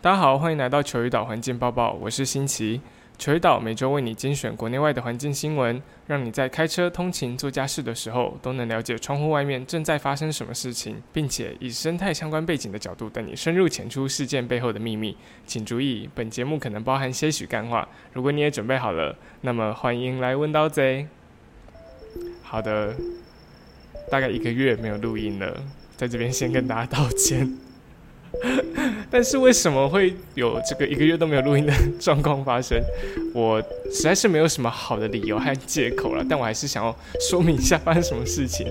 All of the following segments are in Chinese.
大家好，欢迎来到球鱼岛环境报报，我是新奇。球鱼岛每周为你精选国内外的环境新闻，让你在开车通勤、做家事的时候都能了解窗户外面正在发生什么事情，并且以生态相关背景的角度带你深入浅出事件背后的秘密。请注意，本节目可能包含些许干话。如果你也准备好了，那么欢迎来问刀贼。好的，大概一个月没有录音了，在这边先跟大家道歉。但是为什么会有这个一个月都没有录音的状况发生？我实在是没有什么好的理由和借口了。但我还是想要说明一下发生什么事情。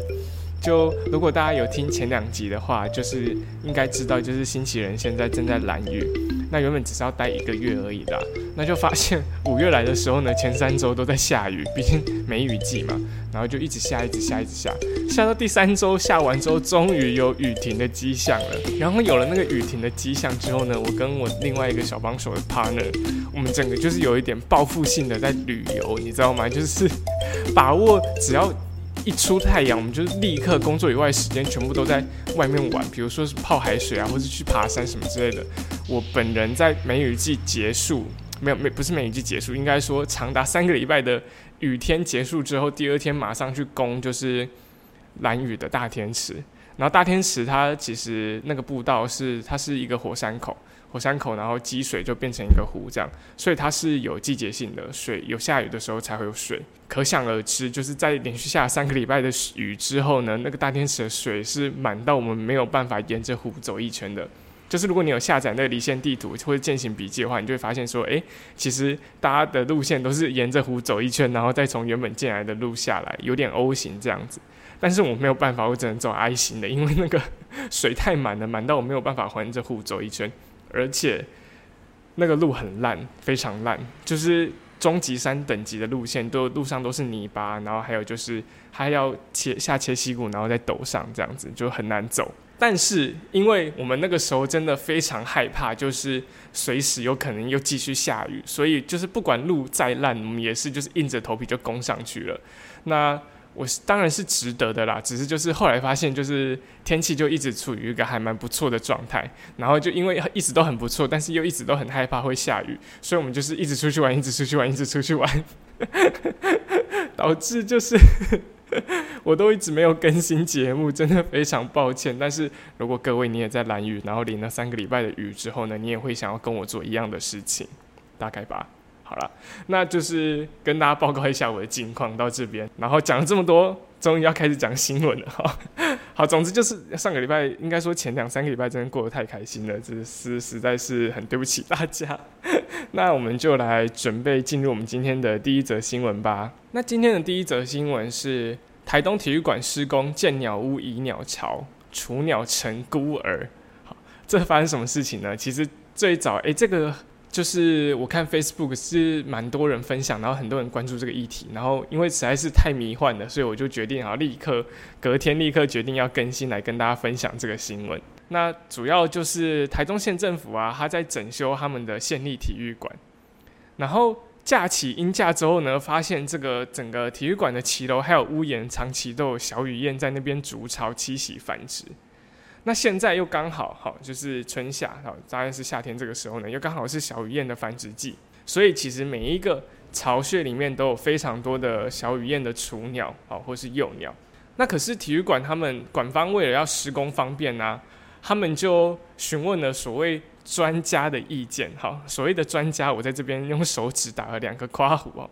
就如果大家有听前两集的话，就是应该知道，就是新奇人现在正在蓝雨。那原本只是要待一个月而已的，那就发现五月来的时候呢，前三周都在下雨，毕竟梅雨季嘛，然后就一直下，一直下，一直下，下到第三周下完之后，终于有雨停的迹象了。然后有了那个雨停的迹象之后呢，我跟我另外一个小帮手的 partner，我们整个就是有一点报复性的在旅游，你知道吗？就是把握只要。一出太阳，我们就立刻工作以外时间全部都在外面玩，比如说是泡海水啊，或是去爬山什么之类的。我本人在梅雨季结束，没有没不是梅雨季结束，应该说长达三个礼拜的雨天结束之后，第二天马上去攻就是蓝雨的大天池。然后大天池它其实那个步道是它是一个火山口。火山口，然后积水就变成一个湖，这样，所以它是有季节性的，水有下雨的时候才会有水。可想而知，就是在连续下三个礼拜的雨之后呢，那个大天池的水是满到我们没有办法沿着湖走一圈的。就是如果你有下载那个离线地图或者践行笔记的话，你就会发现说，诶，其实大家的路线都是沿着湖走一圈，然后再从原本进来的路下来，有点 O 型这样子。但是我没有办法，我只能走 I 型的，因为那个 水太满了，满到我没有办法环着湖走一圈。而且那个路很烂，非常烂，就是终极山等级的路线，都路上都是泥巴，然后还有就是还要切下切溪谷，然后再陡上，这样子就很难走。但是因为我们那个时候真的非常害怕，就是随时有可能又继续下雨，所以就是不管路再烂，我们也是就是硬着头皮就攻上去了。那我当然是值得的啦，只是就是后来发现，就是天气就一直处于一个还蛮不错的状态，然后就因为一直都很不错，但是又一直都很害怕会下雨，所以我们就是一直出去玩，一直出去玩，一直出去玩，导致就是 我都一直没有更新节目，真的非常抱歉。但是如果各位你也在蓝雨，然后淋了三个礼拜的雨之后呢，你也会想要跟我做一样的事情，大概吧。好了，那就是跟大家报告一下我的近况到这边，然后讲了这么多，终于要开始讲新闻了哈。好，总之就是上个礼拜，应该说前两三个礼拜真的过得太开心了，这是实在是很对不起大家。那我们就来准备进入我们今天的第一则新闻吧。那今天的第一则新闻是台东体育馆施工建鸟屋移鸟巢，雏鸟成孤儿。好，这发生什么事情呢？其实最早，哎，这个。就是我看 Facebook 是蛮多人分享，然后很多人关注这个议题，然后因为实在是太迷幻了，所以我就决定啊，立刻隔天立刻决定要更新来跟大家分享这个新闻。那主要就是台中县政府啊，他在整修他们的县立体育馆，然后架起鹰架之后呢，发现这个整个体育馆的骑楼还有屋檐，长期都有小雨燕在那边筑巢栖息繁殖。那现在又刚好好，就是春夏，好，大概是夏天这个时候呢，又刚好是小雨燕的繁殖季，所以其实每一个巢穴里面都有非常多的小雨燕的雏鸟，好，或是幼鸟。那可是体育馆他们馆方为了要施工方便呢，他们就询问了所谓专家的意见，好，所谓的专家，我在这边用手指打了两个夸弧哦。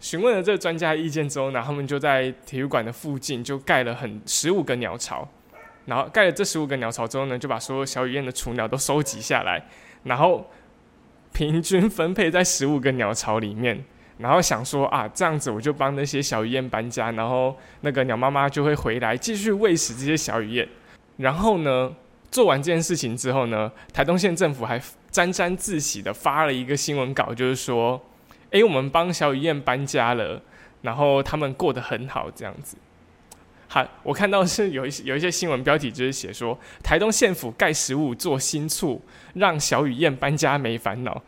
询问了这个专家意见之后呢，他们就在体育馆的附近就盖了很十五个鸟巢。然后盖了这十五个鸟巢之后呢，就把所有小雨燕的雏鸟都收集下来，然后平均分配在十五个鸟巢里面。然后想说啊，这样子我就帮那些小雨燕搬家，然后那个鸟妈妈就会回来继续喂食这些小雨燕。然后呢，做完这件事情之后呢，台东县政府还沾沾自喜的发了一个新闻稿，就是说，诶，我们帮小雨燕搬家了，然后他们过得很好，这样子。好，我看到是有一有一些新闻标题，就是写说台东县府盖十五座新厝，让小雨燕搬家没烦恼。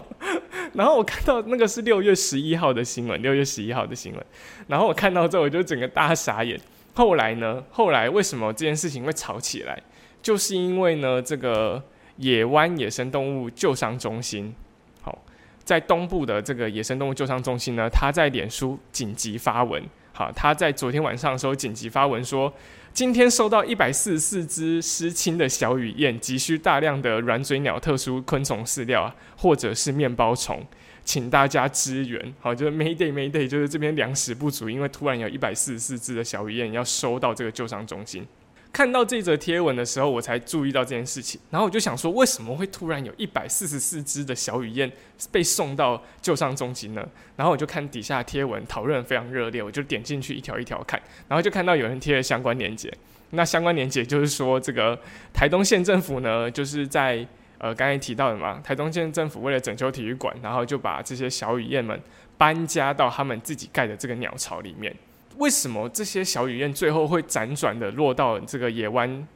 然后我看到那个是六月十一号的新闻，六月十一号的新闻。然后我看到之后，我就整个大傻眼。后来呢？后来为什么这件事情会吵起来？就是因为呢，这个野湾野生动物救伤中心。好，在东部的这个野生动物救伤中心呢，他在脸书紧急发文。啊，他在昨天晚上的时候紧急发文说，今天收到一百四十四只失亲的小雨燕，急需大量的软嘴鸟特殊昆虫饲料啊，或者是面包虫。请大家支援，好，就是 Mayday Mayday，就是这边粮食不足，因为突然有一百四十四只的小雨燕要收到这个救伤中心。看到这则贴文的时候，我才注意到这件事情，然后我就想说，为什么会突然有一百四十四只的小雨燕被送到救伤中心呢？然后我就看底下贴文讨论非常热烈，我就点进去一条一条看，然后就看到有人贴了相关链接。那相关链接就是说，这个台东县政府呢，就是在。呃，刚才提到的嘛，台东县政府为了拯救体育馆，然后就把这些小雨燕们搬家到他们自己盖的这个鸟巢里面。为什么这些小雨燕最后会辗转的落到这个野湾？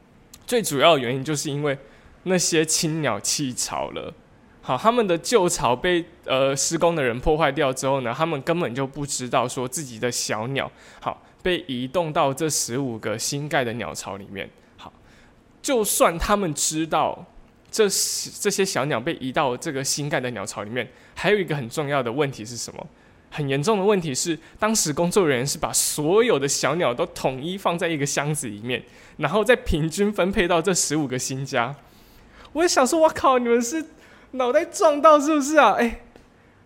最主要的原因就是因为那些青鸟弃巢了。好，他们的旧巢被呃施工的人破坏掉之后呢，他们根本就不知道说自己的小鸟好被移动到这十五个新盖的鸟巢里面。好，就算他们知道。这这些小鸟被移到这个新盖的鸟巢里面，还有一个很重要的问题是什么？很严重的问题是，当时工作人员是把所有的小鸟都统一放在一个箱子里面，然后再平均分配到这十五个新家。我也想说，我靠，你们是脑袋撞到是不是啊？哎，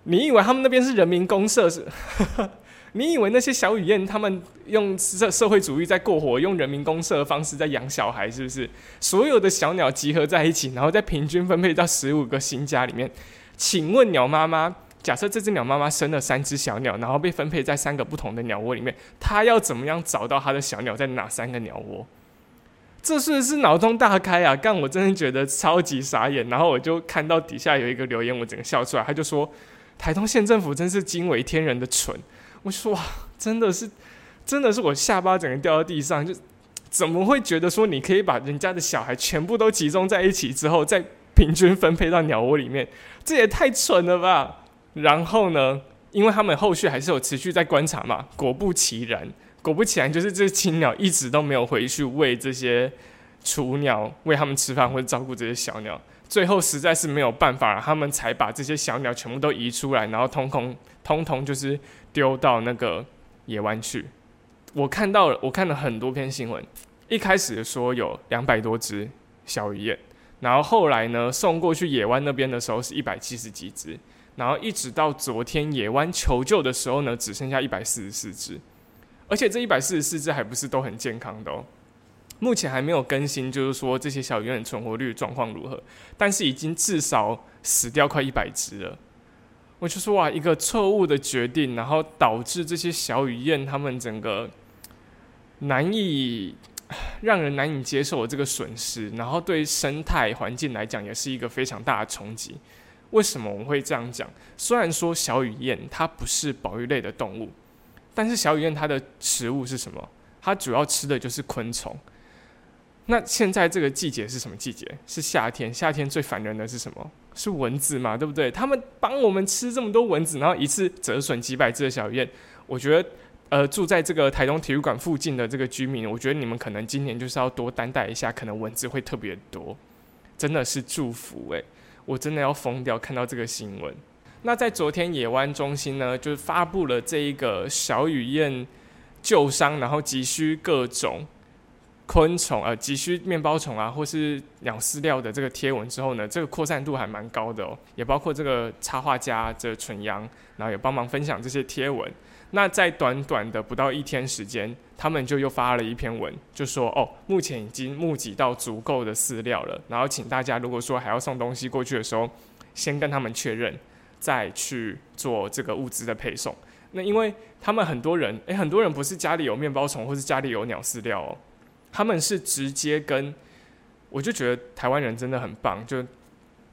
你以为他们那边是人民公社是？你以为那些小雨燕他们用社社会主义在过活，用人民公社的方式在养小孩，是不是？所有的小鸟集合在一起，然后再平均分配到十五个新家里面。请问鸟妈妈，假设这只鸟妈妈生了三只小鸟，然后被分配在三个不同的鸟窝里面，它要怎么样找到它的小鸟在哪三个鸟窝？这是不是脑洞大开啊？干，我真的觉得超级傻眼。然后我就看到底下有一个留言，我整个笑出来。他就说：“台东县政府真是惊为天人的蠢。”我说哇，真的是，真的是我下巴整个掉到地上，就怎么会觉得说你可以把人家的小孩全部都集中在一起之后，再平均分配到鸟窝里面，这也太蠢了吧！然后呢，因为他们后续还是有持续在观察嘛，果不其然，果不其然，就是这青鸟一直都没有回去喂这些雏鸟，喂他们吃饭或者照顾这些小鸟。最后实在是没有办法，他们才把这些小鸟全部都移出来，然后通通通通就是丢到那个野湾去。我看到了，我看了很多篇新闻，一开始说有两百多只小鱼燕，然后后来呢送过去野湾那边的时候是一百七十几只，然后一直到昨天野湾求救的时候呢，只剩下一百四十四只，而且这一百四十四只还不是都很健康的哦。目前还没有更新，就是说这些小鱼燕存活率状况如何，但是已经至少死掉快一百只了。我就说哇，一个错误的决定，然后导致这些小雨燕它们整个难以让人难以接受的这个损失，然后对生态环境来讲也是一个非常大的冲击。为什么我们会这样讲？虽然说小雨燕它不是保育类的动物，但是小雨燕它的食物是什么？它主要吃的就是昆虫。那现在这个季节是什么季节？是夏天。夏天最烦人的是什么？是蚊子嘛，对不对？他们帮我们吃这么多蚊子，然后一次折损几百只的小雨燕。我觉得，呃，住在这个台东体育馆附近的这个居民，我觉得你们可能今年就是要多担待一下，可能蚊子会特别多。真的是祝福诶，我真的要疯掉，看到这个新闻。那在昨天野湾中心呢，就是发布了这一个小雨燕救伤，然后急需各种。昆虫呃，急需面包虫啊，或是鸟饲料的这个贴文之后呢，这个扩散度还蛮高的哦，也包括这个插画家这纯阳，然后也帮忙分享这些贴文。那在短短的不到一天时间，他们就又发了一篇文，就说哦，目前已经募集到足够的饲料了，然后请大家如果说还要送东西过去的时候，先跟他们确认，再去做这个物资的配送。那因为他们很多人，诶，很多人不是家里有面包虫，或是家里有鸟饲料哦。他们是直接跟，我就觉得台湾人真的很棒，就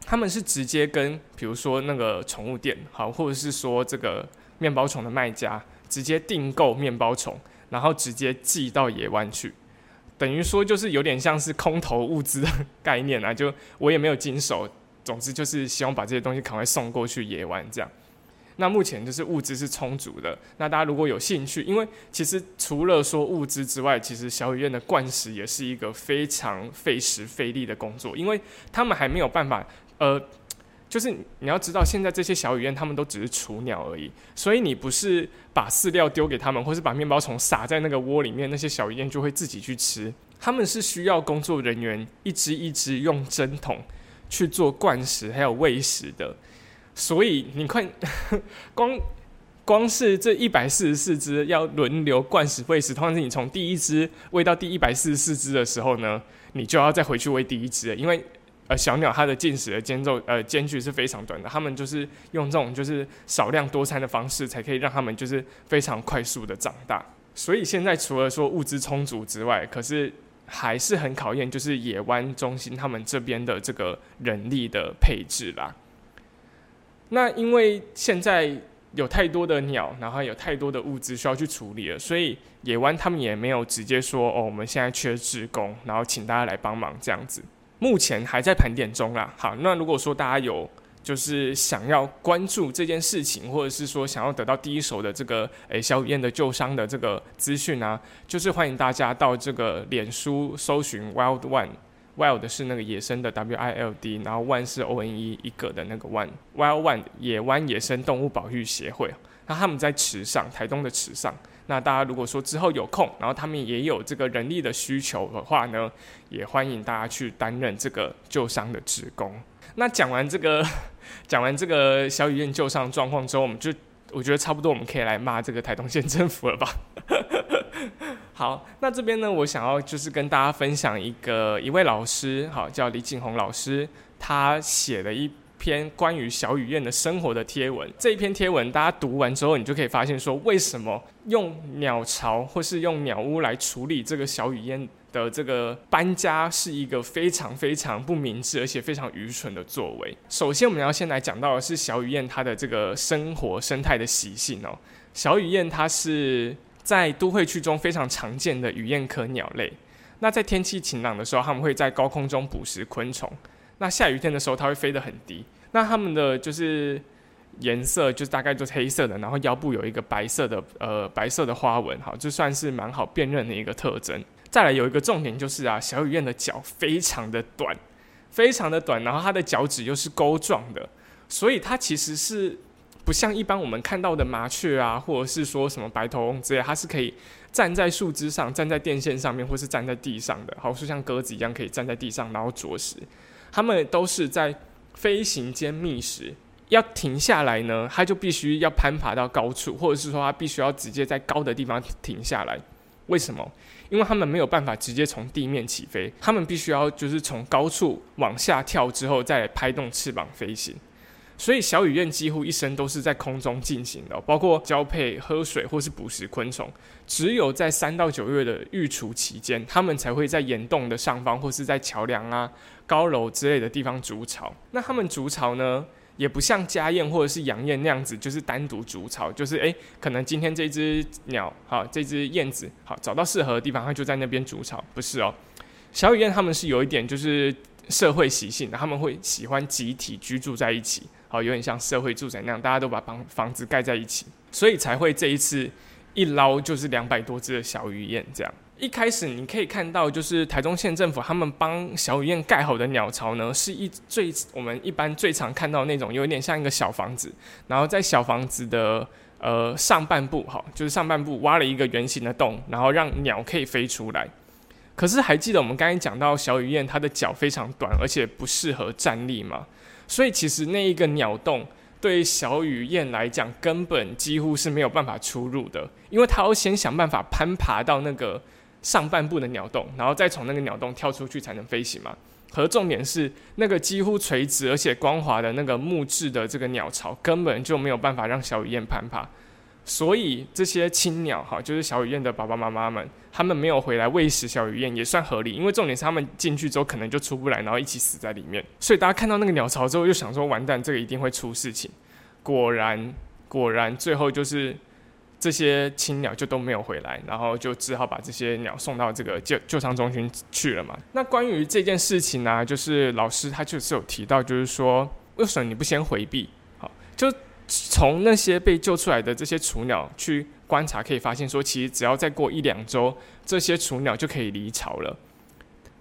他们是直接跟，比如说那个宠物店，好，或者是说这个面包虫的卖家，直接订购面包虫，然后直接寄到野湾去，等于说就是有点像是空投物资的概念啊，就我也没有经手，总之就是希望把这些东西赶快送过去野湾这样。那目前就是物资是充足的。那大家如果有兴趣，因为其实除了说物资之外，其实小雨燕的灌食也是一个非常费时费力的工作，因为他们还没有办法，呃，就是你要知道，现在这些小雨燕他们都只是雏鸟而已，所以你不是把饲料丢给他们，或是把面包虫撒在那个窝里面，那些小雨燕就会自己去吃。他们是需要工作人员一只一只用针筒去做灌食还有喂食的。所以你看，光光是这一百四十四只要轮流灌食喂食，通常是你从第一只喂到第一百四十四只的时候呢，你就要再回去喂第一只，因为呃小鸟它的进食的间奏呃间距是非常短的，他们就是用这种就是少量多餐的方式，才可以让他们就是非常快速的长大。所以现在除了说物资充足之外，可是还是很考验就是野湾中心他们这边的这个人力的配置啦。那因为现在有太多的鸟，然后有太多的物资需要去处理了，所以野湾他们也没有直接说哦，我们现在缺职工，然后请大家来帮忙这样子。目前还在盘点中啦。好，那如果说大家有就是想要关注这件事情，或者是说想要得到第一手的这个诶小雨燕的旧伤的这个资讯啊，就是欢迎大家到这个脸书搜寻 Wild One。Wild 是那个野生的 W I L D，然后 One 是 O N E 一个的那个 One，Wild One 野湾野生动物保育协会。那他们在池上，台东的池上。那大家如果说之后有空，然后他们也有这个人力的需求的话呢，也欢迎大家去担任这个救伤的职工。那讲完这个，讲完这个小雨燕救伤状况之后，我们就我觉得差不多，我们可以来骂这个台东县政府了吧。好，那这边呢，我想要就是跟大家分享一个一位老师，好，叫李景宏老师，他写了一篇关于小雨燕的生活的贴文。这一篇贴文，大家读完之后，你就可以发现说，为什么用鸟巢或是用鸟屋来处理这个小雨燕的这个搬家，是一个非常非常不明智而且非常愚蠢的作为。首先，我们要先来讲到的是小雨燕它的这个生活生态的习性哦。小雨燕它是。在都会区中非常常见的雨燕科鸟类，那在天气晴朗的时候，它们会在高空中捕食昆虫。那下雨天的时候，它会飞得很低。那它们的就是颜色，就是大概就是黑色的，然后腰部有一个白色的呃白色的花纹，好，就算是蛮好辨认的一个特征。再来有一个重点就是啊，小雨燕的脚非常的短，非常的短，然后它的脚趾又是钩状的，所以它其实是。不像一般我们看到的麻雀啊，或者是说什么白头翁之类，它是可以站在树枝上、站在电线上面，或是站在地上的，好，是像鸽子一样可以站在地上然后啄食。他们都是在飞行间觅食，要停下来呢，它就必须要攀爬到高处，或者是说它必须要直接在高的地方停下来。为什么？因为它们没有办法直接从地面起飞，它们必须要就是从高处往下跳之后再拍动翅膀飞行。所以小雨燕几乎一生都是在空中进行的，包括交配、喝水或是捕食昆虫。只有在三到九月的育雏期间，它们才会在岩洞的上方或是在桥梁啊、高楼之类的地方筑巢。那它们筑巢呢，也不像家燕或者是洋燕那样子，就是单独筑巢，就是诶，可能今天这只鸟，好，这只燕子，好，找到适合的地方，它就在那边筑巢。不是哦，小雨燕它们是有一点就是社会习性的，他们会喜欢集体居住在一起。好，有点像社会住宅那样，大家都把房房子盖在一起，所以才会这一次一捞就是两百多只的小鱼燕这样。一开始你可以看到，就是台中县政府他们帮小鱼燕盖好的鸟巢呢，是一最我们一般最常看到那种，有点像一个小房子，然后在小房子的呃上半部，好，就是上半部挖了一个圆形的洞，然后让鸟可以飞出来。可是还记得我们刚才讲到小鱼燕它的脚非常短，而且不适合站立吗？所以其实那一个鸟洞对小雨燕来讲，根本几乎是没有办法出入的，因为它要先想办法攀爬到那个上半部的鸟洞，然后再从那个鸟洞跳出去才能飞行嘛。和重点是，那个几乎垂直而且光滑的那个木质的这个鸟巢，根本就没有办法让小雨燕攀爬。所以这些青鸟哈，就是小雨燕的爸爸妈妈们，他们没有回来喂食小雨燕也算合理，因为重点是他们进去之后可能就出不来，然后一起死在里面。所以大家看到那个鸟巢之后，就想说完蛋，这个一定会出事情。果然，果然最后就是这些青鸟就都没有回来，然后就只好把这些鸟送到这个救救伤中心去了嘛。那关于这件事情呢，就是老师他就是有提到，就是说为什么你不先回避？好，就。从那些被救出来的这些雏鸟去观察，可以发现说，其实只要再过一两周，这些雏鸟就可以离巢了。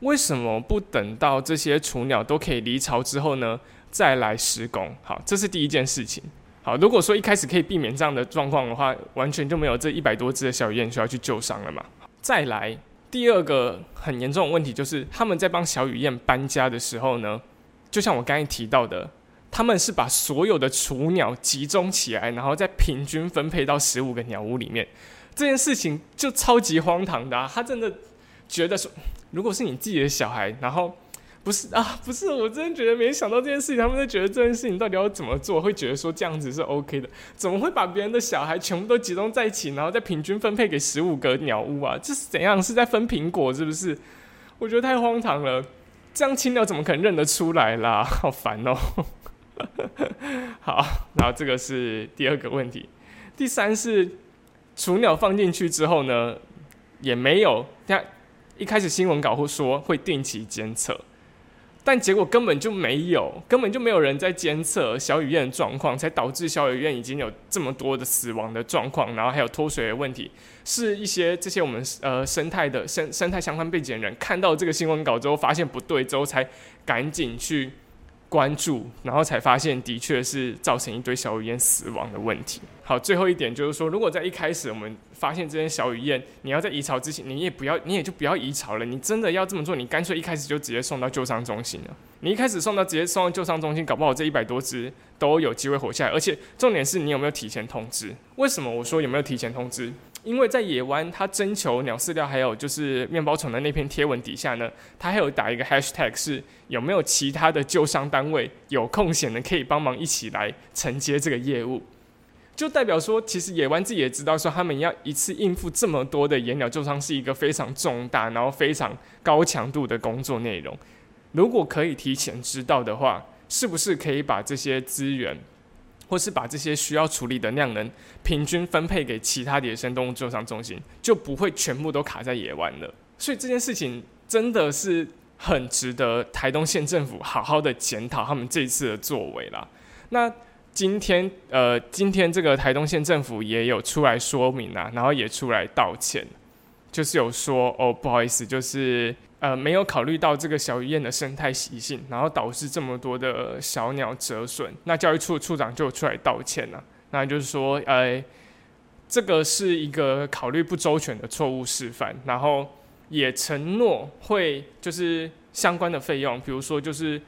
为什么不等到这些雏鸟都可以离巢之后呢，再来施工？好，这是第一件事情。好，如果说一开始可以避免这样的状况的话，完全就没有这一百多只的小雨燕需要去救伤了嘛。再来，第二个很严重的问题就是，他们在帮小雨燕搬家的时候呢，就像我刚才提到的。他们是把所有的雏鸟集中起来，然后再平均分配到十五个鸟屋里面。这件事情就超级荒唐的。啊他真的觉得说，如果是你自己的小孩，然后不是 啊，不是，我真的觉得没想到这件事情。他们就觉得这件事情到底要怎么做，会觉得说这样子是 OK 的。怎么会把别人的小孩全部都集中在一起，然后再平均分配给十五个鸟屋啊？这是怎样？是在分苹果是不是？我觉得太荒唐了。这样青鸟怎么可能认得出来啦？好烦哦。好，然后这个是第二个问题，第三是雏鸟放进去之后呢，也没有，像一开始新闻稿会说会定期监测，但结果根本就没有，根本就没有人在监测小雨燕的状况，才导致小雨燕已经有这么多的死亡的状况，然后还有脱水的问题，是一些这些我们呃生态的生生态相关背景的人看到这个新闻稿之后，发现不对之后，才赶紧去。关注，然后才发现的确是造成一堆小雨燕死亡的问题。好，最后一点就是说，如果在一开始我们发现这些小雨燕，你要在移巢之前，你也不要，你也就不要移巢了。你真的要这么做，你干脆一开始就直接送到救伤中心了。你一开始送到直接送到救伤中心，搞不好这一百多只都有机会活下来。而且重点是你有没有提前通知？为什么我说有没有提前通知？因为在野湾，他征求鸟饲料还有就是面包虫的那篇贴文底下呢，他还有打一个 hashtag，是有没有其他的救伤单位有空闲的可以帮忙一起来承接这个业务，就代表说，其实野湾自己也知道说，他们要一次应付这么多的野鸟救伤是一个非常重大，然后非常高强度的工作内容。如果可以提前知道的话，是不是可以把这些资源？或是把这些需要处理的量能平均分配给其他野生动物救伤中心，就不会全部都卡在野湾了。所以这件事情真的是很值得台东县政府好好的检讨他们这次的作为啦。那今天呃，今天这个台东县政府也有出来说明啊，然后也出来道歉，就是有说哦，不好意思，就是。呃，没有考虑到这个小鱼燕的生态习性，然后导致这么多的小鸟折损。那教育处处长就出来道歉了，那就是说，呃，这个是一个考虑不周全的错误示范，然后也承诺会就是相关的费用，比如说就是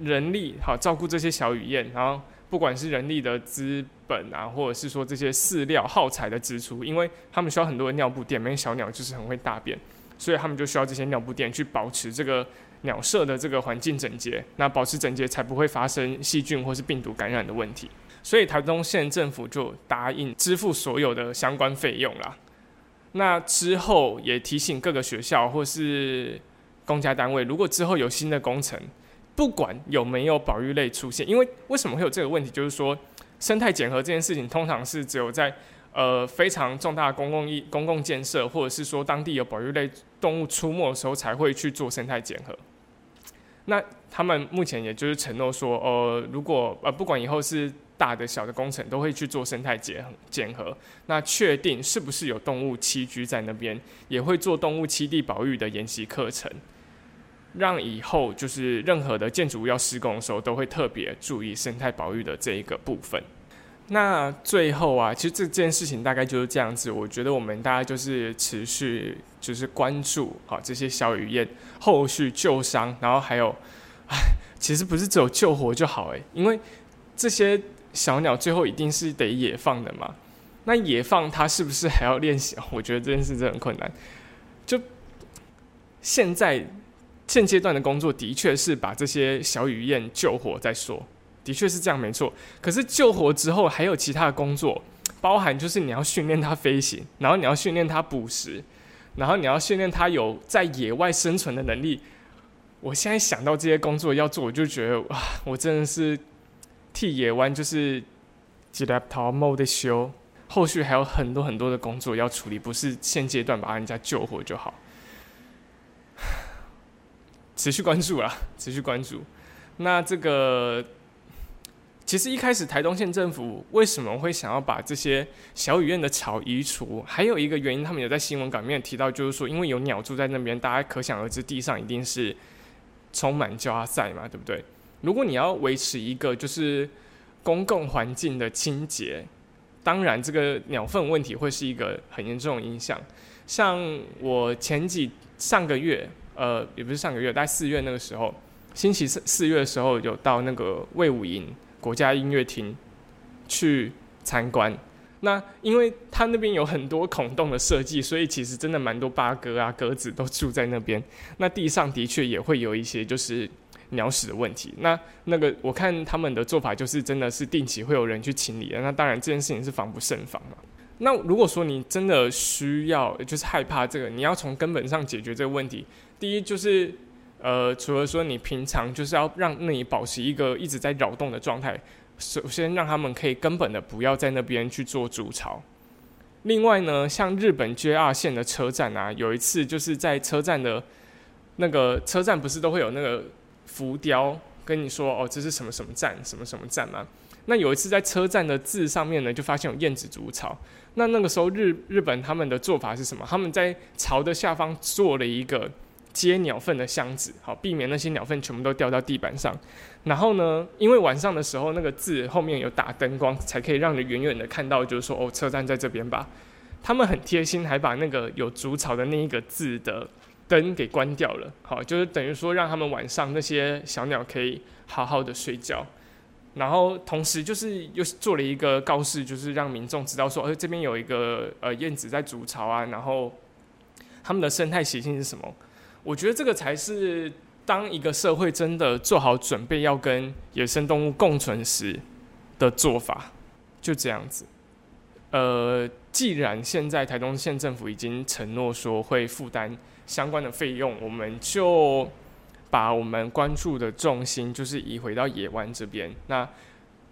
人力好照顾这些小雨燕，然后不管是人力的资本啊，或者是说这些饲料耗材的支出，因为他们需要很多的尿布垫，每小鸟就是很会大便。所以他们就需要这些尿布垫去保持这个鸟舍的这个环境整洁，那保持整洁才不会发生细菌或是病毒感染的问题。所以台东县政府就答应支付所有的相关费用啦。那之后也提醒各个学校或是公家单位，如果之后有新的工程，不管有没有保育类出现，因为为什么会有这个问题，就是说生态检核这件事情通常是只有在呃，非常重大的公共意公共建设，或者是说当地有保育类动物出没的时候，才会去做生态检核。那他们目前也就是承诺说，呃，如果呃不管以后是大的小的工程，都会去做生态检检核。那确定是不是有动物栖居在那边，也会做动物栖地保育的研习课程，让以后就是任何的建筑物要施工的时候，都会特别注意生态保育的这一个部分。那最后啊，其实这件事情大概就是这样子。我觉得我们大家就是持续就是关注好这些小雨燕后续救伤，然后还有，唉，其实不是只有救活就好诶，因为这些小鸟最后一定是得野放的嘛。那野放它是不是还要练习？我觉得这件事真的很困难。就现在现阶段的工作，的确是把这些小雨燕救活再说。的确是这样，没错。可是救活之后还有其他的工作，包含就是你要训练它飞行，然后你要训练它捕食，然后你要训练它有在野外生存的能力。我现在想到这些工作要做，我就觉得哇，我真的是替野湾就是几来逃冒的修。后续还有很多很多的工作要处理，不是现阶段把人家救活就好。持续关注啊，持续关注。那这个。其实一开始台东县政府为什么会想要把这些小雨燕的草移除？还有一个原因，他们有在新闻稿面提到，就是说因为有鸟住在那边，大家可想而知，地上一定是充满胶阿塞嘛，对不对？如果你要维持一个就是公共环境的清洁，当然这个鸟粪问题会是一个很严重的影响。像我前几上个月，呃，也不是上个月，大概四月那个时候，星期四四月的时候有到那个魏武营。国家音乐厅去参观，那因为它那边有很多孔洞的设计，所以其实真的蛮多八哥啊、鸽子都住在那边。那地上的确也会有一些就是鸟屎的问题。那那个我看他们的做法就是真的是定期会有人去清理的。那当然这件事情是防不胜防嘛。那如果说你真的需要就是害怕这个，你要从根本上解决这个问题，第一就是。呃，除了说你平常就是要让那里保持一个一直在扰动的状态，首先让他们可以根本的不要在那边去做筑巢。另外呢，像日本 JR 线的车站啊，有一次就是在车站的那个车站不是都会有那个浮雕跟你说哦，这是什么什么站，什么什么站吗？那有一次在车站的字上面呢，就发现有燕子筑巢。那那个时候日日本他们的做法是什么？他们在巢的下方做了一个。接鸟粪的箱子，好避免那些鸟粪全部都掉到地板上。然后呢，因为晚上的时候那个字后面有打灯光，才可以让你远远的看到，就是说哦，车站在这边吧。他们很贴心，还把那个有竹草的那一个字的灯给关掉了。好，就是等于说让他们晚上那些小鸟可以好好的睡觉。然后同时就是又做了一个告示，就是让民众知道说，呃，这边有一个呃燕子在筑巢啊。然后他们的生态习性是什么？我觉得这个才是当一个社会真的做好准备要跟野生动物共存时的做法，就这样子。呃，既然现在台东县政府已经承诺说会负担相关的费用，我们就把我们关注的重心就是移回到野湾这边。那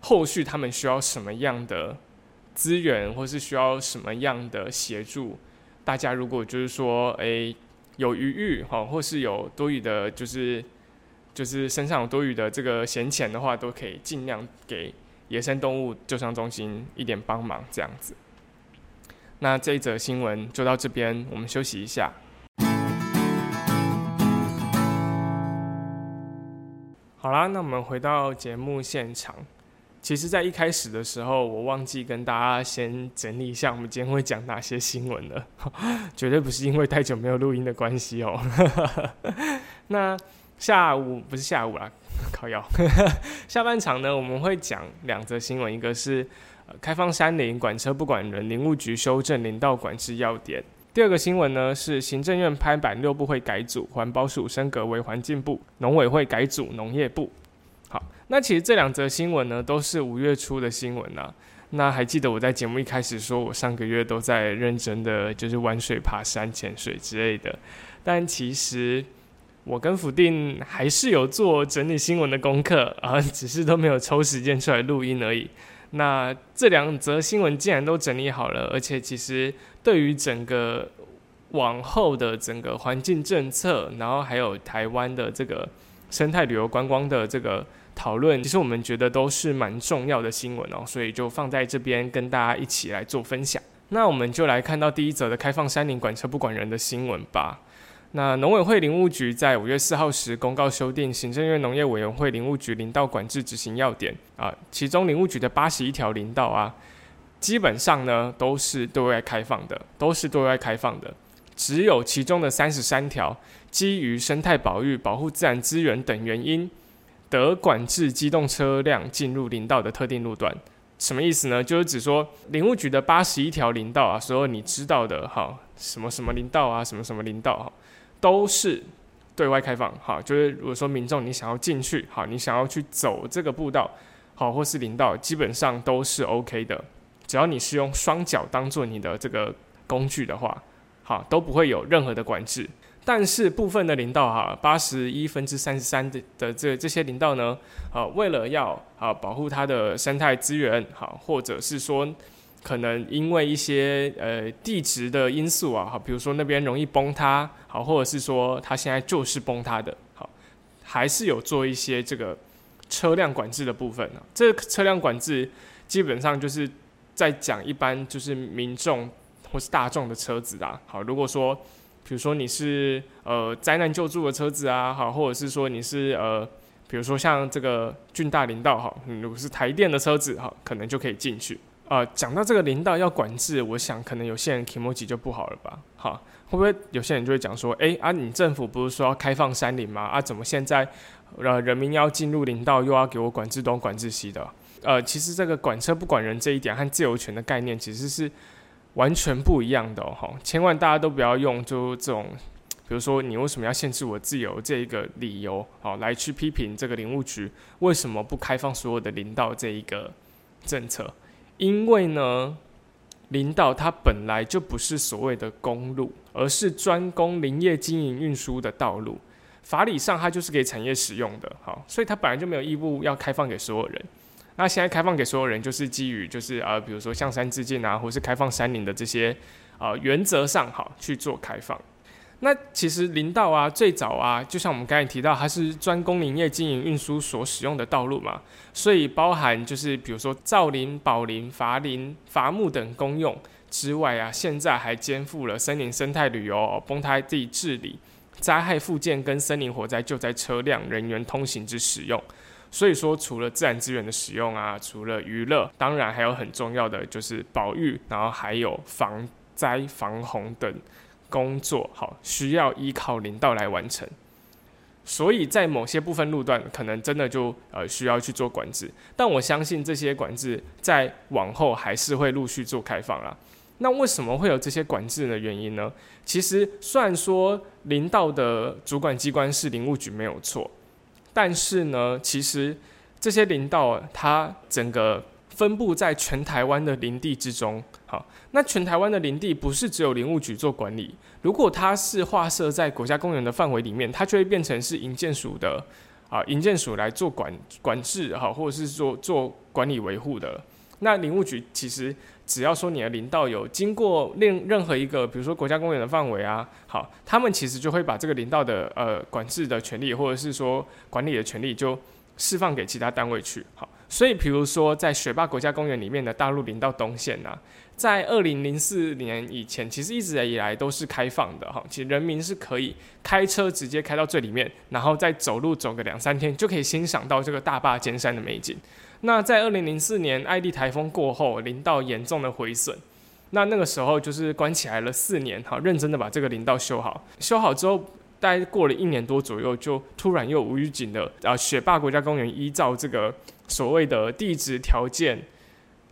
后续他们需要什么样的资源，或是需要什么样的协助？大家如果就是说，诶。有余裕哈，或是有多余的，就是就是身上有多余的这个闲钱的话，都可以尽量给野生动物救伤中心一点帮忙，这样子。那这一则新闻就到这边，我们休息一下。好啦，那我们回到节目现场。其实，在一开始的时候，我忘记跟大家先整理一下，我们今天会讲哪些新闻了。绝对不是因为太久没有录音的关系哦。那下午不是下午啦，靠药。下半场呢，我们会讲两则新闻，一个是开放山林管车不管人，林务局修正林道管制要点。第二个新闻呢是行政院拍板六部会改组，环保署升格为环境部，农委会改组农业部。那其实这两则新闻呢，都是五月初的新闻呐。那还记得我在节目一开始说，我上个月都在认真的就是玩水、爬山、潜水之类的。但其实我跟福定还是有做整理新闻的功课 啊，只是都没有抽时间出来录音而已。那这两则新闻既然都整理好了，而且其实对于整个往后的整个环境政策，然后还有台湾的这个。生态旅游观光的这个讨论，其实我们觉得都是蛮重要的新闻哦，所以就放在这边跟大家一起来做分享。那我们就来看到第一则的开放山林管车不管人的新闻吧。那农委会林务局在五月四号时公告修订行政院农业委员会林务局林道管制执行要点啊，其中林务局的八十一条林道啊，基本上呢都是对外开放的，都是对外开放的，只有其中的三十三条。基于生态保育、保护自然资源等原因，得管制机动车辆进入林道的特定路段，什么意思呢？就是指说林务局的八十一条林道啊，所有你知道的哈，什么什么林道啊，什么什么林道哈，都是对外开放哈。就是如果说民众你想要进去，好，你想要去走这个步道，好，或是林道，基本上都是 OK 的，只要你是用双脚当做你的这个工具的话，好，都不会有任何的管制。但是部分的林道哈，八十一分之三十三的的这这些林道呢，啊，为了要啊保护它的生态资源，好，或者是说可能因为一些呃地质的因素啊，好，比如说那边容易崩塌，好，或者是说它现在就是崩塌的，好，还是有做一些这个车辆管制的部分呢，这车辆管制基本上就是在讲一般就是民众或是大众的车子啊。好，如果说比如说你是呃灾难救助的车子啊，好，或者是说你是呃比如说像这个郡大林道哈，如果是台电的车子哈，可能就可以进去。呃，讲到这个林道要管制，我想可能有些人 k m o 就不好了吧？好，会不会有些人就会讲说，哎啊，你政府不是说要开放山林吗？啊，怎么现在？呃，人民要进入林道，又要给我管制东、管制西的。呃，其实这个管车不管人这一点和自由权的概念其实是完全不一样的哦。千万大家都不要用就这种，比如说你为什么要限制我自由这一个理由，好来去批评这个林务局为什么不开放所有的林道这一个政策？因为呢，林道它本来就不是所谓的公路，而是专供林业经营运输的道路。法理上，它就是给产业使用的，好，所以它本来就没有义务要开放给所有人。那现在开放给所有人，就是基于就是呃，比如说向山致敬啊，或是开放山林的这些呃原则上，好去做开放。那其实林道啊，最早啊，就像我们刚才提到，它是专供林业经营运输所使用的道路嘛，所以包含就是比如说造林、保林、伐林、伐木等功用之外啊，现在还肩负了森林生态旅游、崩塌地治理。灾害复建跟森林火灾救灾车辆人员通行之使用，所以说除了自然资源的使用啊，除了娱乐，当然还有很重要的就是保育，然后还有防灾防洪等工作，好需要依靠林道来完成。所以在某些部分路段，可能真的就呃需要去做管制，但我相信这些管制在往后还是会陆续做开放啦。那为什么会有这些管制的原因呢？其实虽然说林道的主管机关是林务局没有错，但是呢，其实这些林道它整个分布在全台湾的林地之中。好，那全台湾的林地不是只有林务局做管理，如果它是划设在国家公园的范围里面，它就会变成是营建署的啊，营建署来做管管制哈，或者是做做管理维护的。那林务局其实只要说你的林道有经过任任何一个，比如说国家公园的范围啊，好，他们其实就会把这个林道的呃管制的权利，或者是说管理的权利，就释放给其他单位去。好，所以比如说在雪霸国家公园里面的大陆林道东线呐，在二零零四年以前，其实一直以来都是开放的哈，其实人民是可以开车直接开到最里面，然后再走路走个两三天，就可以欣赏到这个大坝尖山的美景。那在二零零四年艾利台风过后，林道严重的毁损，那那个时候就是关起来了四年，好认真的把这个林道修好。修好之后，大概过了一年多左右，就突然又无预警的啊，雪霸国家公园依照这个所谓的地质条件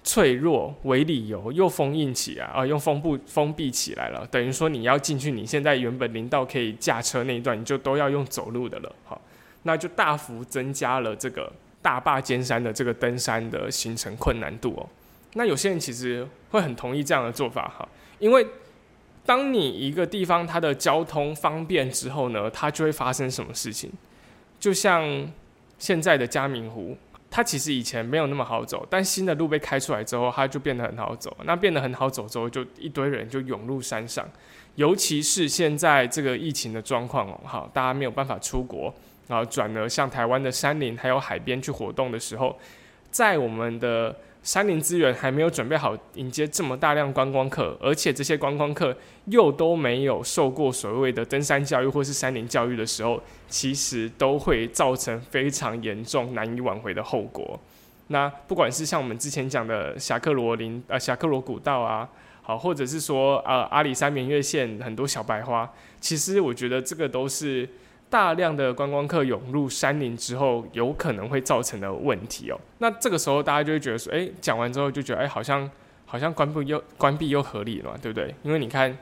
脆弱为理由，又封印起来啊，用封布封闭起来了。等于说你要进去，你现在原本林道可以驾车那一段，你就都要用走路的了。好，那就大幅增加了这个。大坝尖山的这个登山的行程困难度哦，那有些人其实会很同意这样的做法哈，因为当你一个地方它的交通方便之后呢，它就会发生什么事情？就像现在的嘉明湖，它其实以前没有那么好走，但新的路被开出来之后，它就变得很好走。那变得很好走之后，就一堆人就涌入山上，尤其是现在这个疫情的状况哦，好，大家没有办法出国。然后转而向台湾的山林还有海边去活动的时候，在我们的山林资源还没有准备好迎接这么大量观光客，而且这些观光客又都没有受过所谓的登山教育或是山林教育的时候，其实都会造成非常严重、难以挽回的后果。那不管是像我们之前讲的侠客罗林呃侠客罗古道啊，好，或者是说呃阿里山明月线很多小白花，其实我觉得这个都是。大量的观光客涌入山林之后，有可能会造成的问题哦。那这个时候，大家就会觉得说，哎，讲完之后就觉得，哎，好像好像关闭又关闭又合理了，对不对？因为你看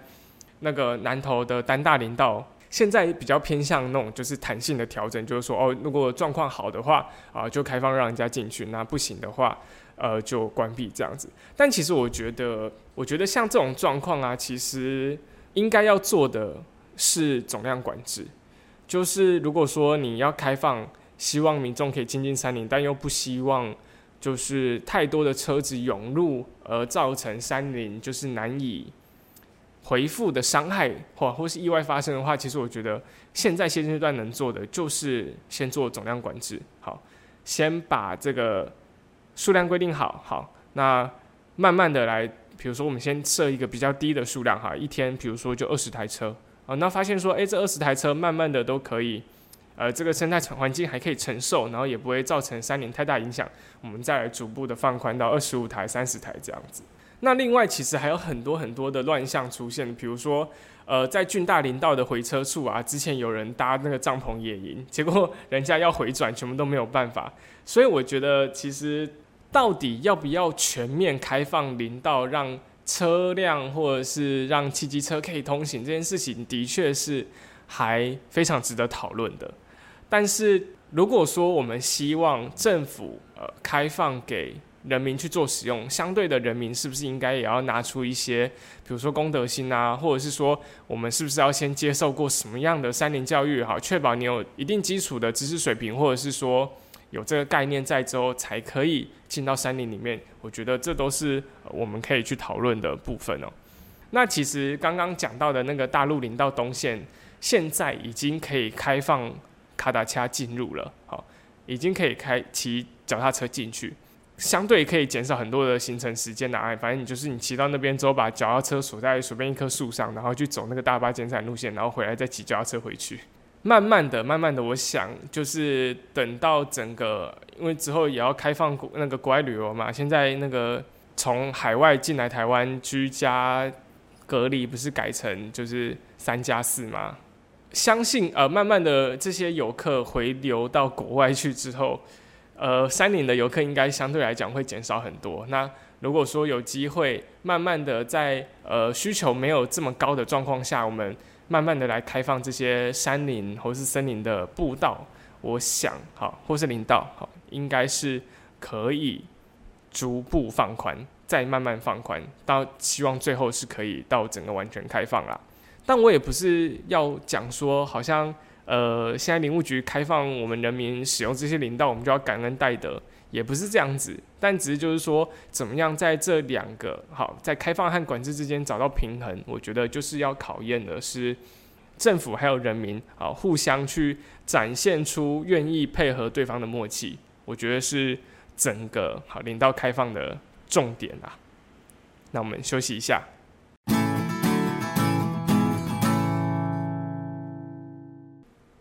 那个南投的丹大林道，现在比较偏向那种就是弹性的调整，就是说，哦，如果状况好的话，啊，就开放让人家进去；那不行的话，呃，就关闭这样子。但其实我觉得，我觉得像这种状况啊，其实应该要做的是总量管制。就是如果说你要开放，希望民众可以亲近山林，但又不希望就是太多的车子涌入而造成山林就是难以回复的伤害或或是意外发生的话，其实我觉得现在现阶段能做的就是先做总量管制。好，先把这个数量规定好，好，那慢慢的来，比如说我们先设一个比较低的数量哈，一天比如说就二十台车，啊，那发现说，诶，这二十台车慢慢的都可以，呃，这个生态环境还可以承受，然后也不会造成山林太大影响，我们再来逐步的放宽到二十五台、三十台这样子。那另外其实还有很多很多的乱象出现，比如说。呃，在郡大林道的回车处啊，之前有人搭那个帐篷野营，结果 人家要回转，全部都没有办法。所以我觉得，其实到底要不要全面开放林道，让车辆或者是让汽机车可以通行，这件事情的确是还非常值得讨论的。但是如果说我们希望政府呃开放给人民去做使用，相对的人民是不是应该也要拿出一些，比如说公德心啊，或者是说我们是不是要先接受过什么样的三年教育，好，确保你有一定基础的知识水平，或者是说有这个概念在之后，才可以进到山林里面。我觉得这都是我们可以去讨论的部分哦。那其实刚刚讲到的那个大陆林道东线，现在已经可以开放卡达恰进入了，好，已经可以开骑脚踏车进去。相对可以减少很多的行程时间的啊，反正你就是你骑到那边之后，把脚踏车锁在随便一棵树上，然后去走那个大巴减产路线，然后回来再骑脚踏车回去。慢慢的，慢慢的，我想就是等到整个，因为之后也要开放那个国外旅游嘛。现在那个从海外进来台湾居家隔离，不是改成就是三加四吗？相信呃，慢慢的这些游客回流到国外去之后。呃，山林的游客应该相对来讲会减少很多。那如果说有机会，慢慢的在呃需求没有这么高的状况下，我们慢慢的来开放这些山林或是森林的步道，我想好或是林道好，应该是可以逐步放宽，再慢慢放宽，到希望最后是可以到整个完全开放啦。但我也不是要讲说好像。呃，现在林务局开放我们人民使用这些林道，我们就要感恩戴德，也不是这样子，但只是就是说，怎么样在这两个好在开放和管制之间找到平衡，我觉得就是要考验的是政府还有人民啊，互相去展现出愿意配合对方的默契，我觉得是整个好林道开放的重点啊。那我们休息一下。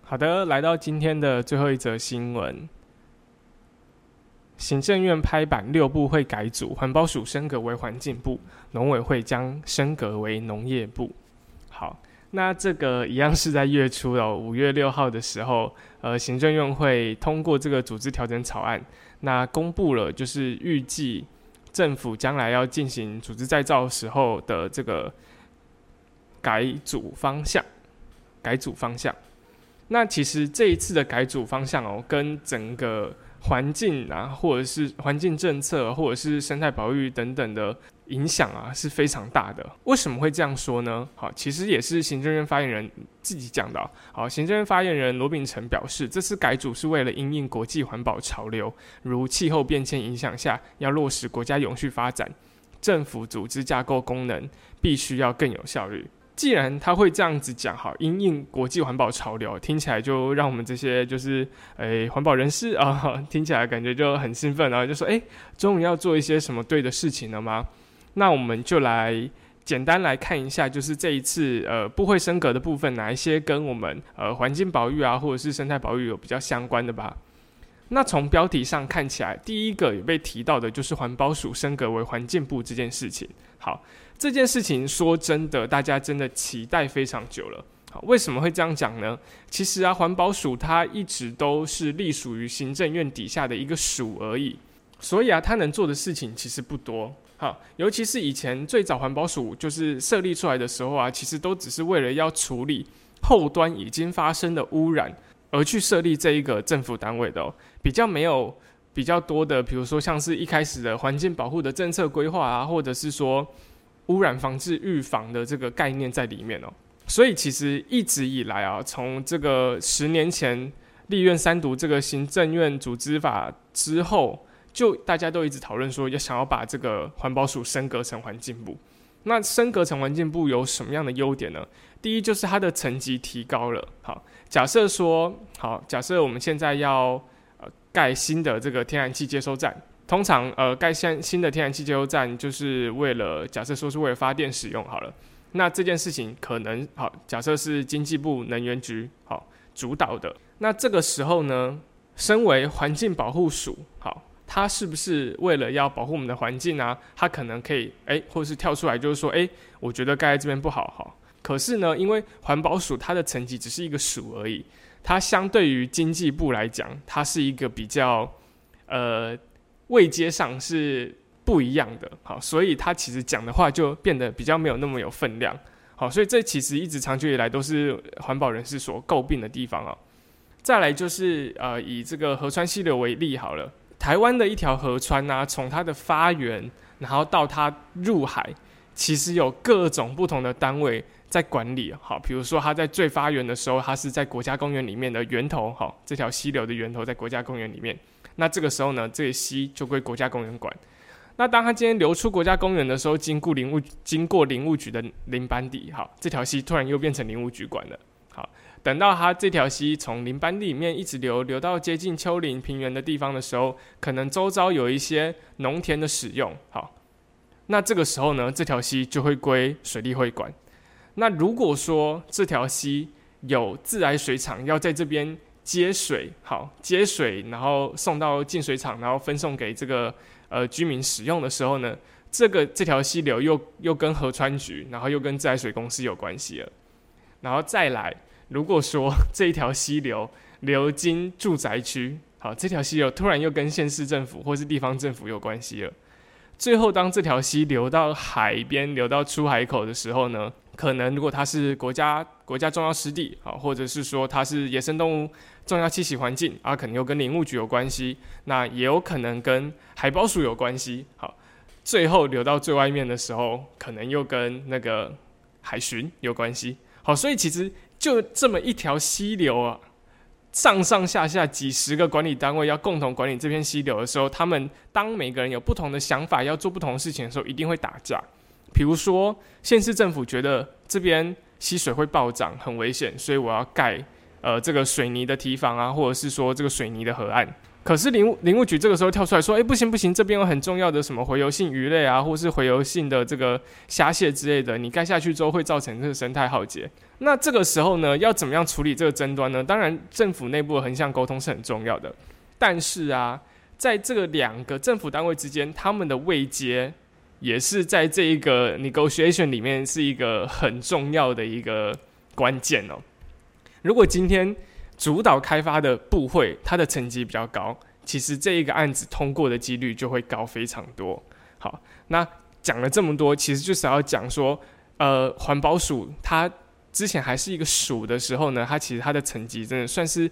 好的，来到今天的最后一则新闻。行政院拍板六部会改组，环保署升格为环境部，农委会将升格为农业部。好，那这个一样是在月初哦，五月六号的时候，呃，行政院会通过这个组织调整草案，那公布了就是预计政府将来要进行组织再造时候的这个改组方向，改组方向。那其实这一次的改组方向哦，跟整个环境啊，或者是环境政策，或者是生态保育等等的影响啊，是非常大的。为什么会这样说呢？好，其实也是行政院发言人自己讲的。好，行政院发言人罗秉成表示，这次改组是为了因应国际环保潮流，如气候变迁影响下，要落实国家永续发展，政府组织架构功能必须要更有效率。既然他会这样子讲，好，因应国际环保潮流，听起来就让我们这些就是诶环保人士啊，听起来感觉就很兴奋，然后就说，诶，终于要做一些什么对的事情了吗？那我们就来简单来看一下，就是这一次呃不会升格的部分，哪一些跟我们呃环境保育啊，或者是生态保育有比较相关的吧。那从标题上看起来，第一个有被提到的就是环保署升格为环境部这件事情。好，这件事情说真的，大家真的期待非常久了。好，为什么会这样讲呢？其实啊，环保署它一直都是隶属于行政院底下的一个署而已，所以啊，它能做的事情其实不多。好，尤其是以前最早环保署就是设立出来的时候啊，其实都只是为了要处理后端已经发生的污染。而去设立这一个政府单位的哦，比较没有比较多的，比如说像是一开始的环境保护的政策规划啊，或者是说污染防治预防的这个概念在里面哦。所以其实一直以来啊，从这个十年前立院三读这个行政院组织法之后，就大家都一直讨论说要想要把这个环保署升格成环境部。那升格成环境部有什么样的优点呢？第一就是它的层级提高了。好，假设说，好，假设我们现在要呃盖新的这个天然气接收站。通常，呃，盖新新的天然气接收站，就是为了假设说是为了发电使用好了。那这件事情可能好，假设是经济部能源局好主导的。那这个时候呢，身为环境保护署，好，它是不是为了要保护我们的环境啊？它可能可以哎，或者是跳出来就是说，哎，我觉得盖在这边不好哈。可是呢，因为环保署它的层级只是一个署而已，它相对于经济部来讲，它是一个比较呃。位阶上是不一样的，好，所以他其实讲的话就变得比较没有那么有分量，好，所以这其实一直长久以来都是环保人士所诟病的地方啊。再来就是呃，以这个河川溪流为例好了，台湾的一条河川呐，从它的发源，然后到它入海，其实有各种不同的单位在管理，好，比如说它在最发源的时候，它是在国家公园里面的源头，好，这条溪流的源头在国家公园里面。那这个时候呢，这个溪就归国家公园管。那当他今天流出国家公园的时候，经过林务经过林务局的林班地，好，这条溪突然又变成林务局管了。好，等到它这条溪从林班地里面一直流流到接近丘陵平原的地方的时候，可能周遭有一些农田的使用。好，那这个时候呢，这条溪就会归水利会管。那如果说这条溪有自来水厂要在这边。接水好，接水，然后送到净水厂，然后分送给这个呃居民使用的时候呢，这个这条溪流又又跟河川局，然后又跟自来水公司有关系了。然后再来，如果说 这一条溪流流经住宅区，好，这条溪流突然又跟县市政府或是地方政府有关系了。最后，当这条溪流到海边，流到出海口的时候呢？可能如果它是国家国家重要湿地啊，或者是说它是野生动物重要栖息环境啊，可能又跟林务局有关系，那也有可能跟海豹鼠有关系。好，最后流到最外面的时候，可能又跟那个海巡有关系。好，所以其实就这么一条溪流啊，上上下下几十个管理单位要共同管理这片溪流的时候，他们当每个人有不同的想法，要做不同的事情的时候，一定会打架。比如说，县市政府觉得这边溪水会暴涨，很危险，所以我要盖呃这个水泥的堤防啊，或者是说这个水泥的河岸。可是林林务局这个时候跳出来说：“哎，不行不行，这边有很重要的什么洄游性鱼类啊，或是洄游性的这个虾蟹之类的，你盖下去之后会造成这个生态浩劫。”那这个时候呢，要怎么样处理这个争端呢？当然，政府内部的横向沟通是很重要的，但是啊，在这个两个政府单位之间，他们的位阶。也是在这一个 negotiation 里面是一个很重要的一个关键哦。如果今天主导开发的部会它的成绩比较高，其实这一个案子通过的几率就会高非常多。好，那讲了这么多，其实就是要讲说，呃，环保署它之前还是一个署的时候呢，它其实它的成绩真的算是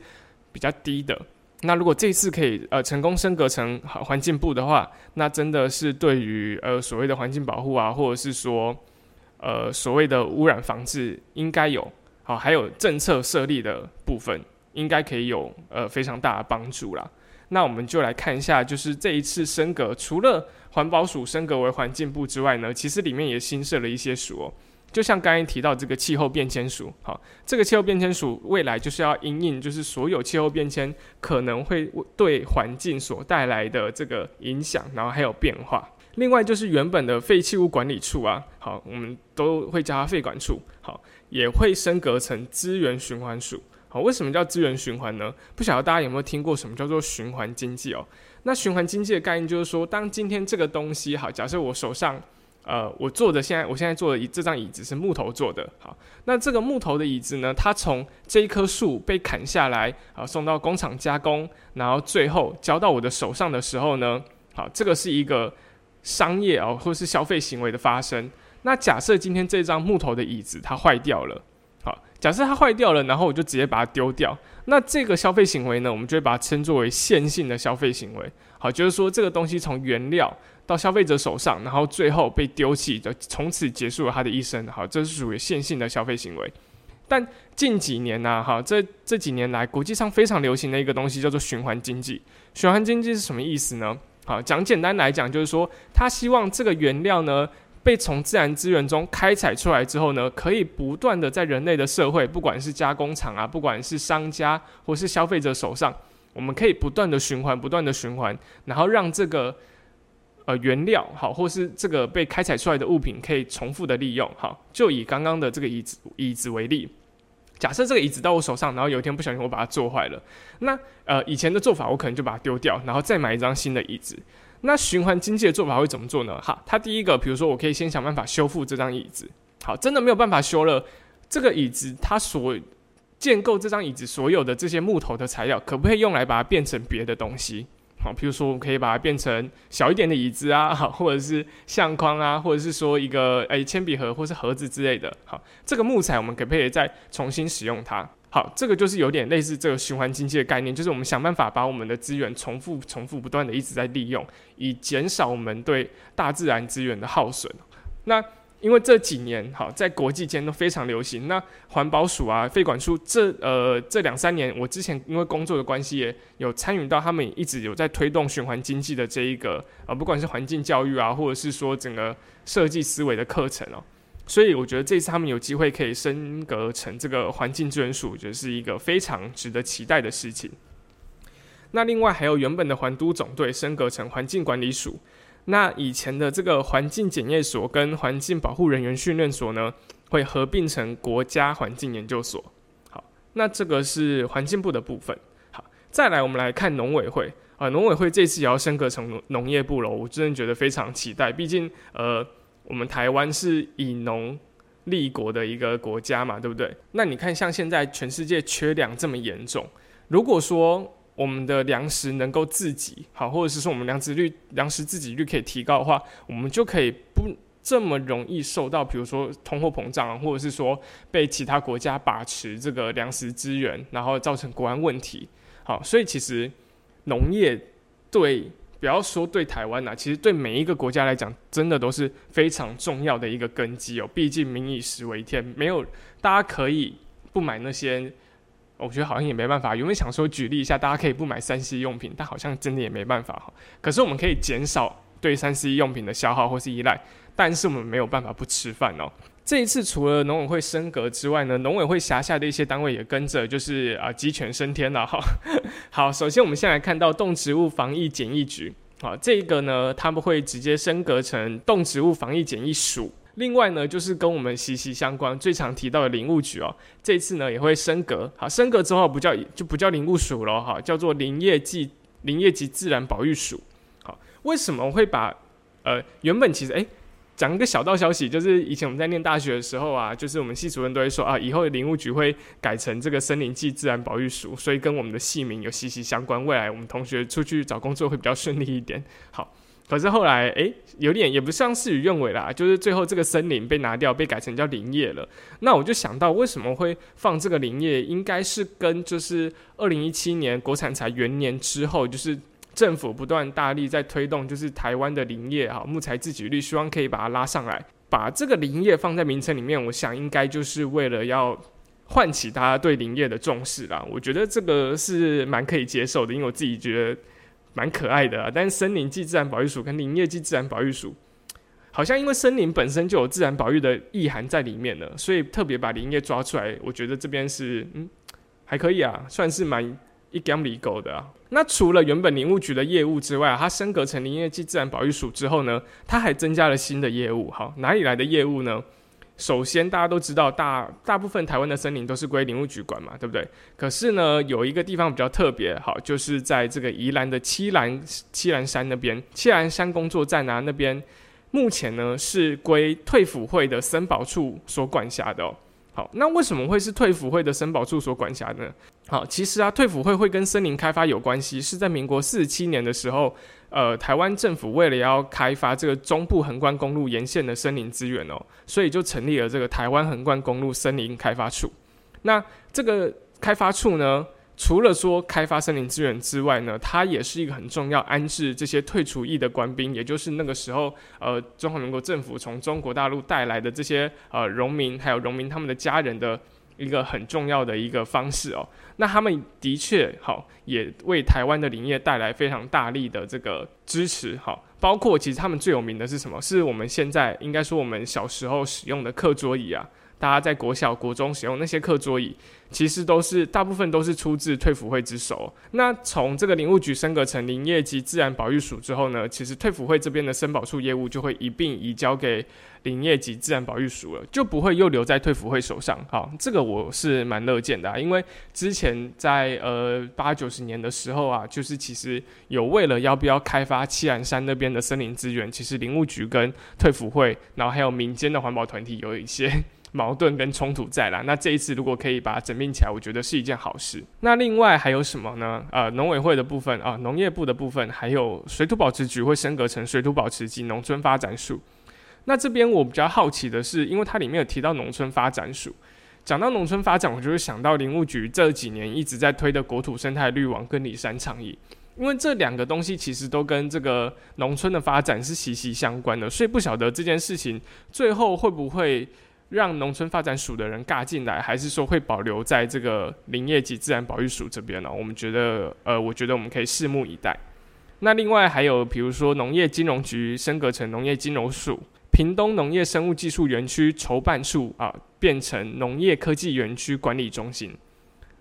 比较低的。那如果这次可以呃成功升格成环境部的话，那真的是对于呃所谓的环境保护啊，或者是说呃所谓的污染防治，应该有好，还有政策设立的部分，应该可以有呃非常大的帮助啦。那我们就来看一下，就是这一次升格，除了环保署升格为环境部之外呢，其实里面也新设了一些署哦。就像刚才提到这个气候变迁署，好，这个气候变迁署未来就是要因应，就是所有气候变迁可能会对环境所带来的这个影响，然后还有变化。另外就是原本的废弃物管理处啊，好，我们都会叫它废管处，好，也会升格成资源循环署。好，为什么叫资源循环呢？不晓得大家有没有听过什么叫做循环经济哦？那循环经济的概念就是说，当今天这个东西，好，假设我手上。呃，我坐的现在，我现在坐的这张椅子是木头做的。好，那这个木头的椅子呢，它从这一棵树被砍下来，啊，送到工厂加工，然后最后交到我的手上的时候呢，好，这个是一个商业哦，或是消费行为的发生。那假设今天这张木头的椅子它坏掉了，好，假设它坏掉了，然后我就直接把它丢掉。那这个消费行为呢，我们就会把它称作为线性的消费行为。好，就是说这个东西从原料。到消费者手上，然后最后被丢弃，就从此结束了他的一生。好，这是属于线性的消费行为。但近几年呢，哈，这这几年来，国际上非常流行的一个东西叫做循环经济。循环经济是什么意思呢？好，讲简单来讲，就是说，他希望这个原料呢，被从自然资源中开采出来之后呢，可以不断的在人类的社会，不管是加工厂啊，不管是商家或是消费者手上，我们可以不断的循环，不断的循环，然后让这个呃原料好，或是这个被开采出来的物品可以重复的利用。好，就以刚刚的这个椅子椅子为例，假设这个椅子到我手上，然后有一天不小心我把它做坏了，那呃以前的做法我可能就把它丢掉，然后再买一张新的椅子。那循环经济的做法会怎么做呢？哈，它第一个，比如说我可以先想办法修复这张椅子。好，真的没有办法修了，这个椅子它所建构这张椅子所有的这些木头的材料，可不可以用来把它变成别的东西？好，比如说我们可以把它变成小一点的椅子啊，好，或者是相框啊，或者是说一个诶铅笔盒或是盒子之类的。好，这个木材我们可不可以再重新使用它？好，这个就是有点类似这个循环经济的概念，就是我们想办法把我们的资源重复、重复、不断的一直在利用，以减少我们对大自然资源的耗损。那因为这几年，好在国际间都非常流行。那环保署啊、废管处这呃这两三年，我之前因为工作的关系，也有参与到他们一直有在推动循环经济的这一个呃，不管是环境教育啊，或者是说整个设计思维的课程哦。所以我觉得这次他们有机会可以升格成这个环境资源署，我觉得是一个非常值得期待的事情。那另外还有原本的环都总队升格成环境管理署。那以前的这个环境检验所跟环境保护人员训练所呢，会合并成国家环境研究所。好，那这个是环境部的部分。好，再来我们来看农委会啊，农委会这次也要升格成农业部了，我真的觉得非常期待。毕竟呃，我们台湾是以农立国的一个国家嘛，对不对？那你看像现在全世界缺粮这么严重，如果说我们的粮食能够自给好，或者是说我们粮食率粮食自给率可以提高的话，我们就可以不这么容易受到，比如说通货膨胀，或者是说被其他国家把持这个粮食资源，然后造成国安问题。好，所以其实农业对不要说对台湾呐，其实对每一个国家来讲，真的都是非常重要的一个根基哦。毕竟民以食为天，没有大家可以不买那些。我觉得好像也没办法。有没有想说举例一下？大家可以不买三 C 用品，但好像真的也没办法哈。可是我们可以减少对三 C 用品的消耗或是依赖，但是我们没有办法不吃饭哦。这一次除了农委会升格之外呢，农委会辖下的一些单位也跟着就是啊鸡犬升天了哈。好，首先我们先来看到动植物防疫检疫局，好，这个呢他们会直接升格成动植物防疫检疫署。另外呢，就是跟我们息息相关、最常提到的林务局哦，这次呢也会升格。好，升格之后不叫就不叫林务署了哈，叫做林业及林业及自然保育署。好，为什么会把呃原本其实哎讲一个小道消息，就是以前我们在念大学的时候啊，就是我们系主任都会说啊，以后的林务局会改成这个森林暨自然保育署，所以跟我们的系名有息息相关。未来我们同学出去找工作会比较顺利一点。好。可是后来，哎，有点也不像事与愿违啦，就是最后这个森林被拿掉，被改成叫林业了。那我就想到，为什么会放这个林业？应该是跟就是二零一七年国产材元年之后，就是政府不断大力在推动，就是台湾的林业哈木材自给率，希望可以把它拉上来，把这个林业放在名称里面。我想应该就是为了要唤起大家对林业的重视啦。我觉得这个是蛮可以接受的，因为我自己觉得。蛮可爱的啊，但是森林暨自然保育署跟林业暨自然保育署，好像因为森林本身就有自然保育的意涵在里面了，所以特别把林业抓出来，我觉得这边是嗯还可以啊，算是蛮一 g a m 里狗的啊。那除了原本林务局的业务之外，它升格成林业暨自然保育署之后呢，它还增加了新的业务。好，哪里来的业务呢？首先，大家都知道，大大部分台湾的森林都是归林务局管嘛，对不对？可是呢，有一个地方比较特别，好，就是在这个宜兰的七兰七兰山那边，七兰山工作站啊那边，目前呢是归退辅会的森保处所管辖的。好，那为什么会是退辅会的森保处所管辖呢？好，其实啊，退辅会会跟森林开发有关系，是在民国四十七年的时候。呃，台湾政府为了要开发这个中部横贯公路沿线的森林资源哦，所以就成立了这个台湾横贯公路森林开发处。那这个开发处呢，除了说开发森林资源之外呢，它也是一个很重要安置这些退出役的官兵，也就是那个时候呃，中华民国政府从中国大陆带来的这些呃农民，还有农民他们的家人的。一个很重要的一个方式哦，那他们的确好，也为台湾的林业带来非常大力的这个支持，好，包括其实他们最有名的是什么？是我们现在应该说我们小时候使用的课桌椅啊，大家在国小、国中使用那些课桌椅，其实都是大部分都是出自退辅会之手。那从这个林务局升格成林业及自然保育署之后呢，其实退辅会这边的申保处业务就会一并移交给林业及自然保育署了，就不会又留在退辅会手上。好，这个我是蛮乐见的，因为之前在呃八九十年的时候啊，就是其实有为了要不要开发七兰山那边的森林资源，其实林务局跟退辅会，然后还有民间的环保团体有一些。矛盾跟冲突在啦，那这一次如果可以把它整并起来，我觉得是一件好事。那另外还有什么呢？呃，农委会的部分啊，农业部的部分，还有水土保持局会升格成水土保持及农村发展署。那这边我比较好奇的是，因为它里面有提到农村发展署，讲到农村发展，我就会想到林务局这几年一直在推的国土生态绿网跟里山倡议，因为这两个东西其实都跟这个农村的发展是息息相关的，所以不晓得这件事情最后会不会。让农村发展署的人尬进来，还是说会保留在这个林业及自然保育署这边呢？我们觉得，呃，我觉得我们可以拭目以待。那另外还有，比如说农业金融局升格成农业金融署，屏东农业生物技术园区筹办处啊，变成农业科技园区管理中心。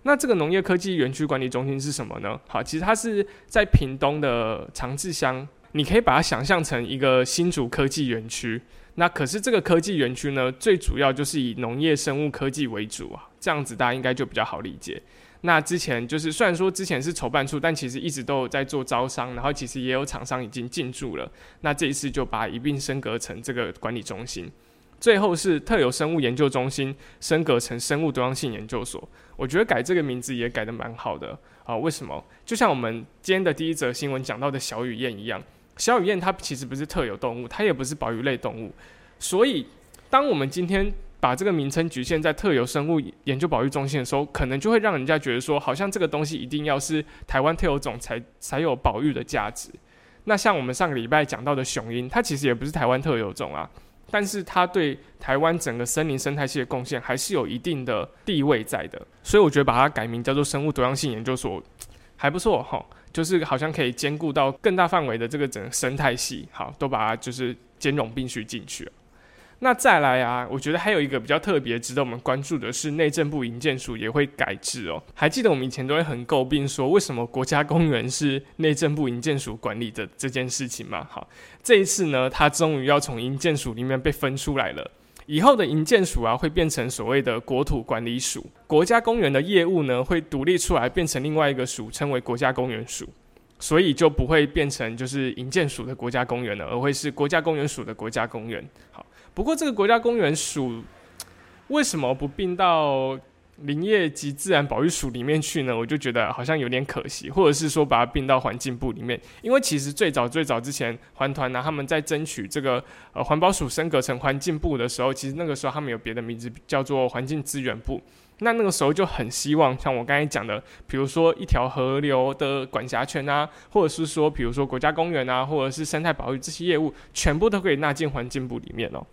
那这个农业科技园区管理中心是什么呢？好，其实它是在屏东的长治乡，你可以把它想象成一个新竹科技园区。那可是这个科技园区呢，最主要就是以农业生物科技为主啊，这样子大家应该就比较好理解。那之前就是虽然说之前是筹办处，但其实一直都有在做招商，然后其实也有厂商已经进驻了。那这一次就把一并升格成这个管理中心，最后是特有生物研究中心升格成生物多样性研究所。我觉得改这个名字也改得蛮好的啊。为什么？就像我们今天的第一则新闻讲到的小雨燕一样。小雨燕它其实不是特有动物，它也不是保育类动物，所以当我们今天把这个名称局限在特有生物研究保育中心的时候，可能就会让人家觉得说，好像这个东西一定要是台湾特有种才才有保育的价值。那像我们上个礼拜讲到的雄鹰，它其实也不是台湾特有种啊，但是它对台湾整个森林生态系的贡献还是有一定的地位在的，所以我觉得把它改名叫做生物多样性研究所还不错哈。就是好像可以兼顾到更大范围的这个整个生态系，好，都把它就是兼容并蓄进去。那再来啊，我觉得还有一个比较特别值得我们关注的是，内政部营建署也会改制哦。还记得我们以前都会很诟病说，为什么国家公园是内政部营建署管理的这件事情吗？好，这一次呢，它终于要从营建署里面被分出来了。以后的营建署啊，会变成所谓的国土管理署，国家公园的业务呢，会独立出来，变成另外一个署，称为国家公园署，所以就不会变成就是营建署的国家公园了，而会是国家公园署的国家公园。好，不过这个国家公园署为什么不并到？林业及自然保育署里面去呢，我就觉得好像有点可惜，或者是说把它并到环境部里面，因为其实最早最早之前环团呢，他们在争取这个呃环保署升格成环境部的时候，其实那个时候他们有别的名字叫做环境资源部，那那个时候就很希望像我刚才讲的，比如说一条河流的管辖权啊，或者是说比如说国家公园啊，或者是生态保育这些业务，全部都可以纳进环境部里面哦。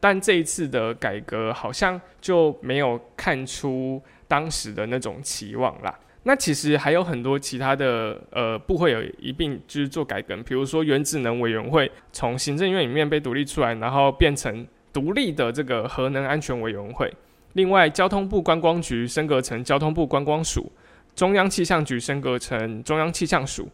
但这一次的改革好像就没有看出当时的那种期望啦。那其实还有很多其他的呃部会有一并就是做改革，比如说原子能委员会从行政院里面被独立出来，然后变成独立的这个核能安全委员会。另外，交通部观光局升格成交通部观光署，中央气象局升格成中央气象署。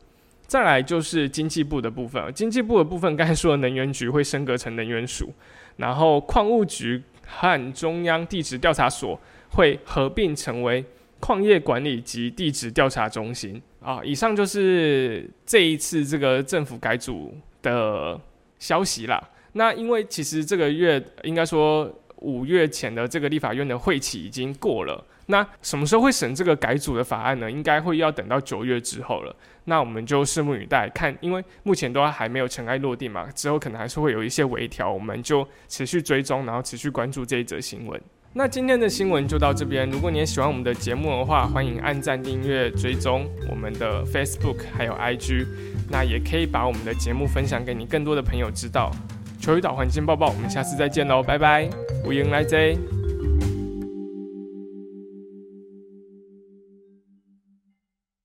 再来就是经济部的部分，经济部的部分刚才说的能源局会升格成能源署。然后，矿务局和中央地质调查所会合并成为矿业管理及地质调查中心啊。以上就是这一次这个政府改组的消息啦。那因为其实这个月应该说五月前的这个立法院的会期已经过了。那什么时候会审这个改组的法案呢？应该会要等到九月之后了。那我们就拭目以待，看，因为目前都还没有尘埃落定嘛，之后可能还是会有一些微调，我们就持续追踪，然后持续关注这一则新闻。那今天的新闻就到这边。如果你也喜欢我们的节目的话，欢迎按赞、订阅、追踪我们的 Facebook 还有 IG。那也可以把我们的节目分享给你更多的朋友知道。球鱼岛环境报报，我们下次再见喽，拜拜，无迎来 J。